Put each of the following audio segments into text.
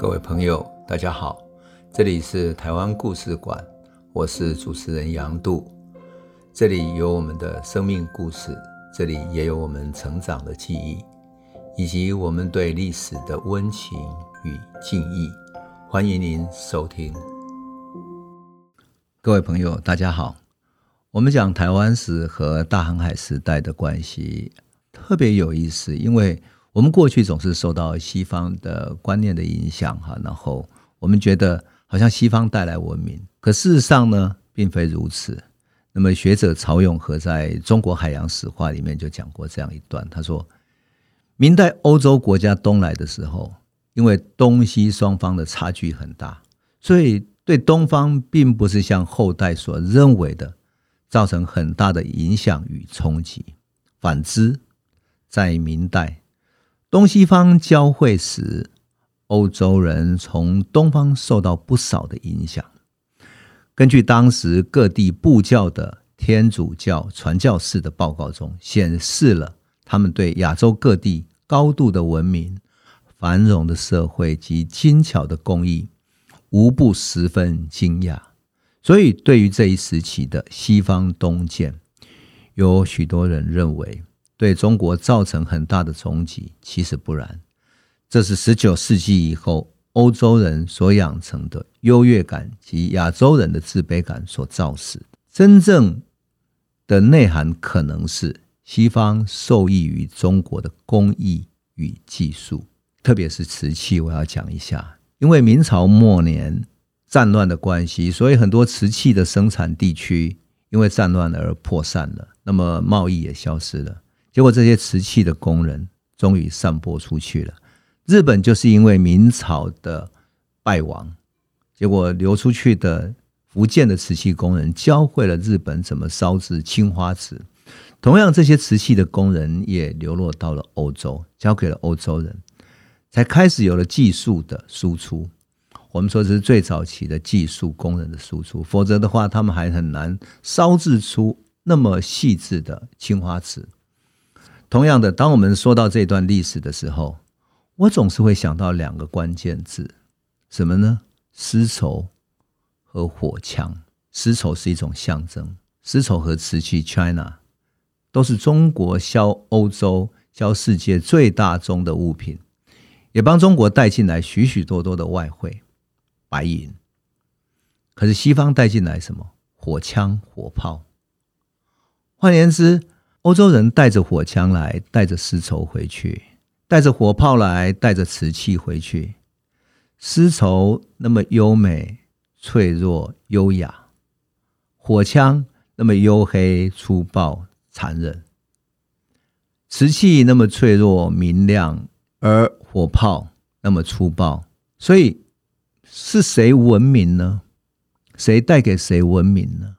各位朋友，大家好，这里是台湾故事馆，我是主持人杨度，这里有我们的生命故事，这里也有我们成长的记忆，以及我们对历史的温情与敬意。欢迎您收听。各位朋友，大家好，我们讲台湾史和大航海时代的关系特别有意思，因为。我们过去总是受到西方的观念的影响，哈，然后我们觉得好像西方带来文明，可事实上呢，并非如此。那么学者曹永和在中国海洋史话里面就讲过这样一段，他说，明代欧洲国家东来的时候，因为东西双方的差距很大，所以对东方并不是像后代所认为的造成很大的影响与冲击，反之，在明代。东西方交汇时，欧洲人从东方受到不少的影响。根据当时各地布教的天主教传教士的报告中显示了，他们对亚洲各地高度的文明、繁荣的社会及精巧的工艺，无不十分惊讶。所以，对于这一时期的西方东渐，有许多人认为。对中国造成很大的冲击，其实不然，这是十九世纪以后欧洲人所养成的优越感及亚洲人的自卑感所造成。真正的内涵可能是西方受益于中国的工艺与技术，特别是瓷器。我要讲一下，因为明朝末年战乱的关系，所以很多瓷器的生产地区因为战乱而破散了，那么贸易也消失了。结果这些瓷器的工人终于散播出去了。日本就是因为明朝的败亡，结果流出去的福建的瓷器工人教会了日本怎么烧制青花瓷。同样，这些瓷器的工人也流落到了欧洲，交给了欧洲人，才开始有了技术的输出。我们说这是最早期的技术工人的输出，否则的话，他们还很难烧制出那么细致的青花瓷。同样的，当我们说到这段历史的时候，我总是会想到两个关键字，什么呢？丝绸和火枪。丝绸是一种象征，丝绸和瓷器 China 都是中国销欧洲、销世界最大宗的物品，也帮中国带进来许许多多的外汇、白银。可是西方带进来什么？火枪、火炮。换言之，欧洲人带着火枪来，带着丝绸回去，带着火炮来，带着瓷器回去。丝绸那么优美、脆弱、优雅，火枪那么黝黑、粗暴、残忍，瓷器那么脆弱、明亮，而火炮那么粗暴。所以，是谁文明呢？谁带给谁文明呢？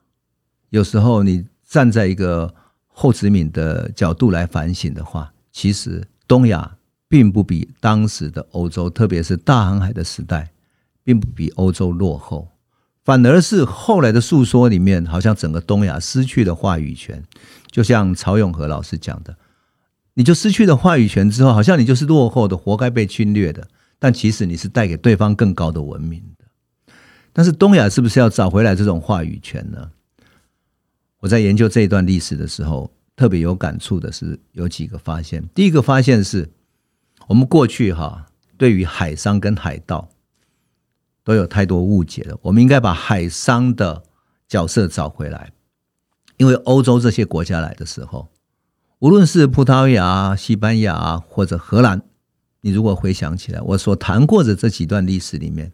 有时候，你站在一个。后殖民的角度来反省的话，其实东亚并不比当时的欧洲，特别是大航海的时代，并不比欧洲落后，反而是后来的述说里面，好像整个东亚失去了话语权。就像曹永和老师讲的，你就失去了话语权之后，好像你就是落后的，活该被侵略的。但其实你是带给对方更高的文明的。但是东亚是不是要找回来这种话语权呢？我在研究这一段历史的时候，特别有感触的是有几个发现。第一个发现是，我们过去哈对于海商跟海盗都有太多误解了。我们应该把海商的角色找回来，因为欧洲这些国家来的时候，无论是葡萄牙、西班牙或者荷兰，你如果回想起来，我所谈过的这几段历史里面。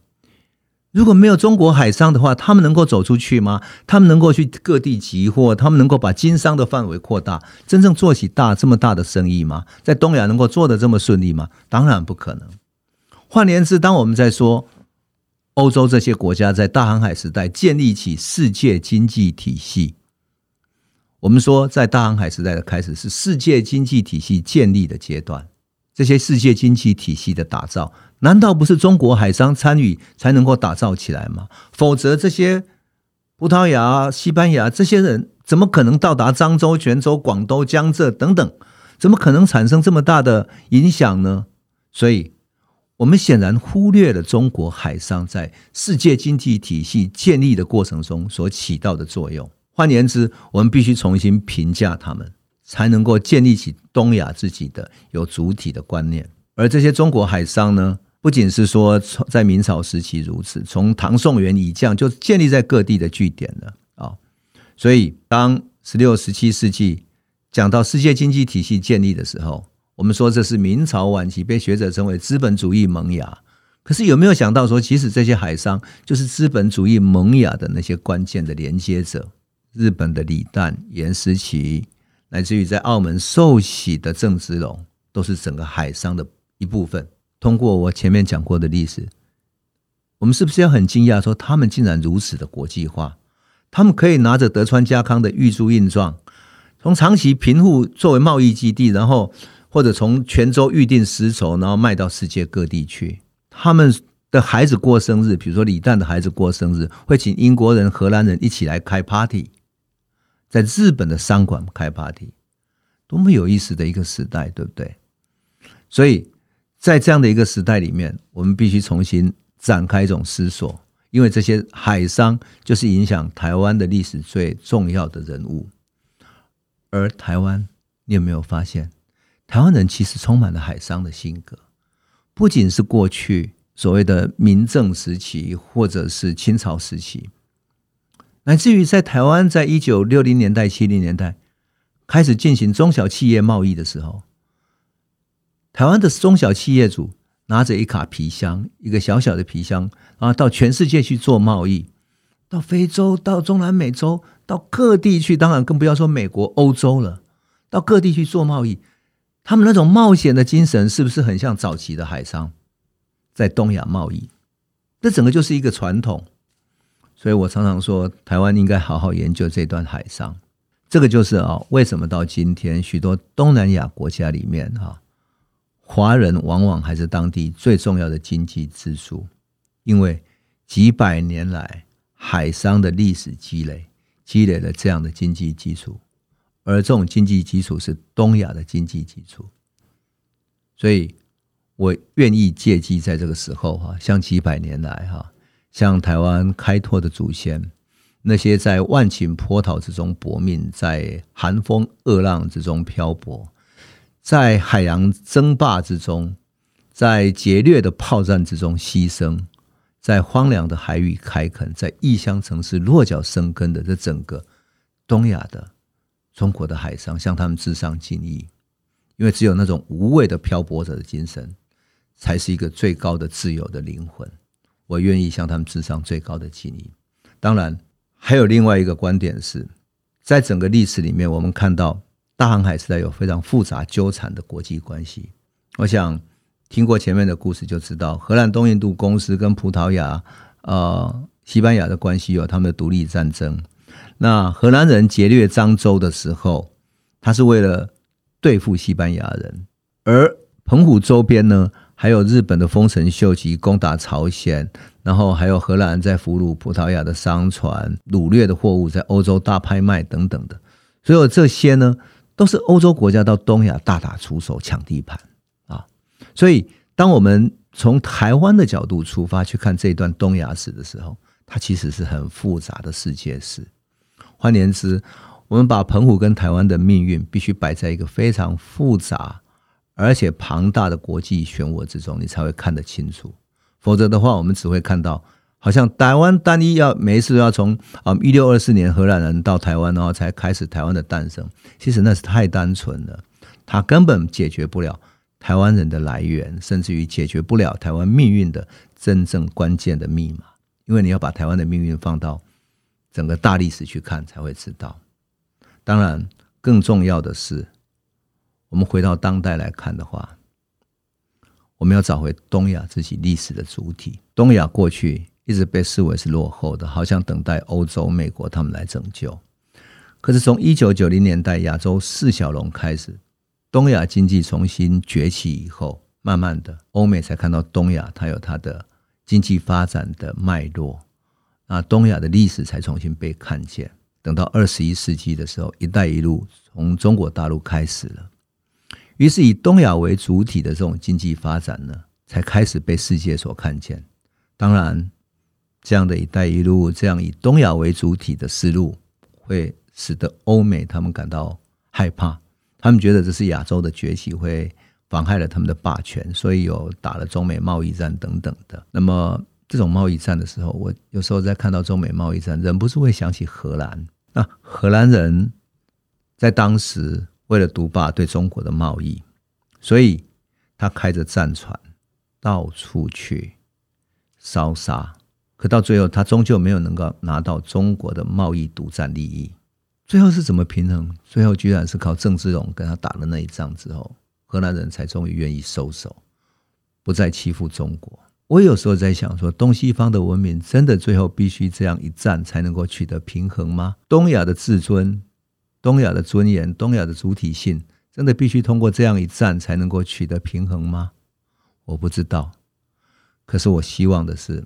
如果没有中国海商的话，他们能够走出去吗？他们能够去各地集货？他们能够把经商的范围扩大，真正做起大这么大的生意吗？在东亚能够做得这么顺利吗？当然不可能。换言之，当我们在说欧洲这些国家在大航海时代建立起世界经济体系，我们说在大航海时代的开始是世界经济体系建立的阶段。这些世界经济体系的打造，难道不是中国海商参与才能够打造起来吗？否则，这些葡萄牙、西班牙这些人怎么可能到达漳州、泉州、广东、江浙等等？怎么可能产生这么大的影响呢？所以，我们显然忽略了中国海商在世界经济体系建立的过程中所起到的作用。换言之，我们必须重新评价他们，才能够建立起东亚自己的有主体的观念。而这些中国海商呢，不仅是说在明朝时期如此，从唐宋元以降就建立在各地的据点了啊。所以，当十六、十七世纪讲到世界经济体系建立的时候，我们说这是明朝晚期，被学者称为资本主义萌芽。可是有没有想到说，其实这些海商就是资本主义萌芽的那些关键的连接者？日本的李旦、颜思齐，乃至于在澳门受洗的郑芝龙，都是整个海商的一部分。通过我前面讲过的历史，我们是不是要很惊讶说，他们竟然如此的国际化？他们可以拿着德川家康的玉珠印状，从长崎平户作为贸易基地，然后。或者从泉州预定丝绸，然后卖到世界各地去。他们的孩子过生日，比如说李诞的孩子过生日，会请英国人、荷兰人一起来开 party，在日本的商馆开 party，多么有意思的一个时代，对不对？所以在这样的一个时代里面，我们必须重新展开一种思索，因为这些海商就是影响台湾的历史最重要的人物。而台湾，你有没有发现？台湾人其实充满了海商的性格，不仅是过去所谓的明政时期，或者是清朝时期，乃至于在台湾在一九六零年代、七零年代开始进行中小企业贸易的时候，台湾的中小企业主拿着一卡皮箱，一个小小的皮箱，然后到全世界去做贸易，到非洲、到中南美洲、到各地去，当然更不要说美国、欧洲了，到各地去做贸易。他们那种冒险的精神，是不是很像早期的海商在东亚贸易？这整个就是一个传统，所以我常常说，台湾应该好好研究这段海商。这个就是啊，为什么到今天许多东南亚国家里面哈，华人往往还是当地最重要的经济支柱，因为几百年来海商的历史积累，积累了这样的经济基础。而这种经济基础是东亚的经济基础，所以我愿意借机在这个时候哈，像几百年来哈，向台湾开拓的祖先，那些在万顷波涛之中搏命，在寒风恶浪之中漂泊，在海洋争霸之中，在劫掠的炮战之中牺牲，在荒凉的海域开垦，在异乡城市落脚生根的这整个东亚的。中国的海商向他们致上敬意，因为只有那种无畏的漂泊者的精神，才是一个最高的自由的灵魂。我愿意向他们致上最高的敬意。当然，还有另外一个观点是，在整个历史里面，我们看到大航海时代有非常复杂纠缠的国际关系。我想听过前面的故事就知道，荷兰东印度公司跟葡萄牙、呃西班牙的关系有他们的独立战争。那荷兰人劫掠漳州的时候，他是为了对付西班牙人；而澎湖周边呢，还有日本的丰臣秀吉攻打朝鲜，然后还有荷兰在俘虏葡萄牙的商船、掳掠的货物在欧洲大拍卖等等的。所有这些呢，都是欧洲国家到东亚大打出手抢地盘啊！所以，当我们从台湾的角度出发去看这段东亚史的时候，它其实是很复杂的世界史。换言之，我们把澎湖跟台湾的命运必须摆在一个非常复杂而且庞大的国际漩涡之中，你才会看得清楚。否则的话，我们只会看到好像台湾单一要每一次都要从啊一六二四年荷兰人到台湾，然后才开始台湾的诞生。其实那是太单纯了，它根本解决不了台湾人的来源，甚至于解决不了台湾命运的真正关键的密码。因为你要把台湾的命运放到。整个大历史去看才会知道。当然，更重要的是，我们回到当代来看的话，我们要找回东亚自己历史的主体。东亚过去一直被视为是落后的，好像等待欧洲、美国他们来拯救。可是从一九九零年代亚洲四小龙开始，东亚经济重新崛起以后，慢慢的欧美才看到东亚它有它的经济发展的脉络。啊，东亚的历史才重新被看见。等到二十一世纪的时候，“一带一路”从中国大陆开始了。于是，以东亚为主体的这种经济发展呢，才开始被世界所看见。当然，这样的一带一路，这样以东亚为主体的思路，会使得欧美他们感到害怕，他们觉得这是亚洲的崛起会妨害了他们的霸权，所以有打了中美贸易战等等的。那么这种贸易战的时候，我有时候在看到中美贸易战，忍不住会想起荷兰。那荷兰人在当时为了独霸对中国的贸易，所以他开着战船到处去烧杀，可到最后他终究没有能够拿到中国的贸易独占利益。最后是怎么平衡？最后居然是靠郑芝龙跟他打了那一仗之后，荷兰人才终于愿意收手，不再欺负中国。我有时候在想说，东西方的文明真的最后必须这样一战才能够取得平衡吗？东亚的自尊、东亚的尊严、东亚的主体性，真的必须通过这样一战才能够取得平衡吗？我不知道。可是我希望的是，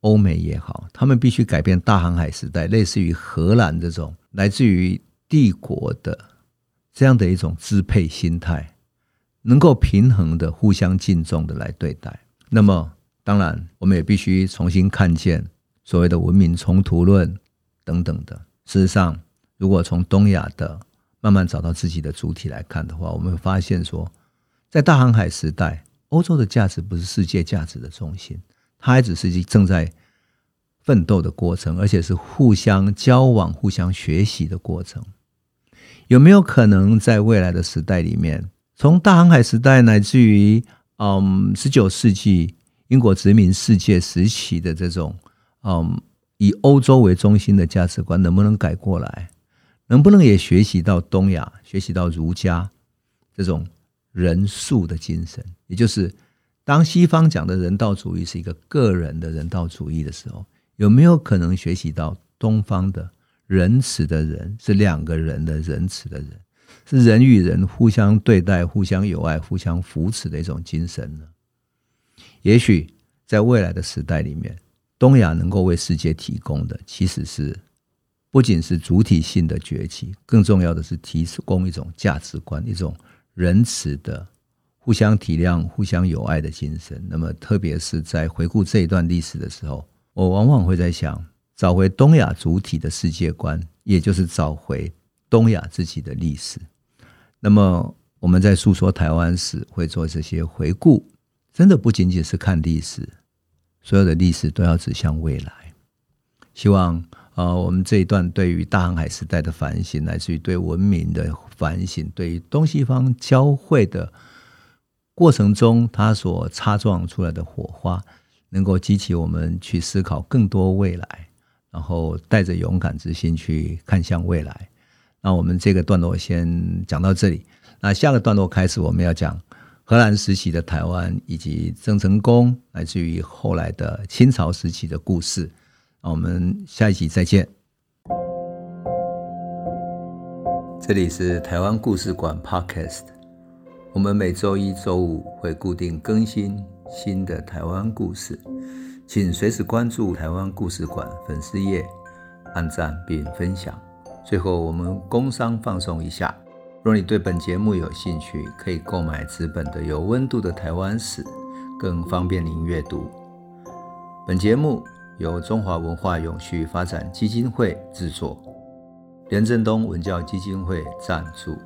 欧美也好，他们必须改变大航海时代，类似于荷兰这种来自于帝国的这样的一种支配心态，能够平衡的、互相敬重的来对待。那么，当然，我们也必须重新看见所谓的文明冲突论等等的。事实上，如果从东亚的慢慢找到自己的主体来看的话，我们会发现说，在大航海时代，欧洲的价值不是世界价值的中心，它还只是正在奋斗的过程，而且是互相交往、互相学习的过程。有没有可能在未来的时代里面，从大航海时代乃至于嗯，十九世纪英国殖民世界时期的这种嗯，以欧洲为中心的价值观，能不能改过来？能不能也学习到东亚，学习到儒家这种人术的精神？也就是，当西方讲的人道主义是一个个人的人道主义的时候，有没有可能学习到东方的仁慈的人，是两个人的仁慈的人？是人与人互相对待、互相友爱、互相扶持的一种精神呢？也许在未来的时代里面，东亚能够为世界提供的，其实是不仅是主体性的崛起，更重要的是提供一种价值观、一种仁慈的、互相体谅、互相友爱的精神。那么，特别是在回顾这一段历史的时候，我往往会在想，找回东亚主体的世界观，也就是找回东亚自己的历史。那么我们在诉说台湾史，会做这些回顾，真的不仅仅是看历史，所有的历史都要指向未来。希望呃，我们这一段对于大航海时代的反省，来自于对文明的反省，对于东西方交汇的过程中，它所擦撞出来的火花，能够激起我们去思考更多未来，然后带着勇敢之心去看向未来。那我们这个段落先讲到这里。那下个段落开始，我们要讲荷兰时期的台湾，以及郑成功，来自于后来的清朝时期的故事。我们下一集再见。这里是台湾故事馆 Podcast，我们每周一、周五会固定更新新的台湾故事，请随时关注台湾故事馆粉丝页，按赞并分享。最后，我们工商放送一下。若你对本节目有兴趣，可以购买纸本的《有温度的台湾史》，更方便您阅读。本节目由中华文化永续发展基金会制作，廉政东文教基金会赞助。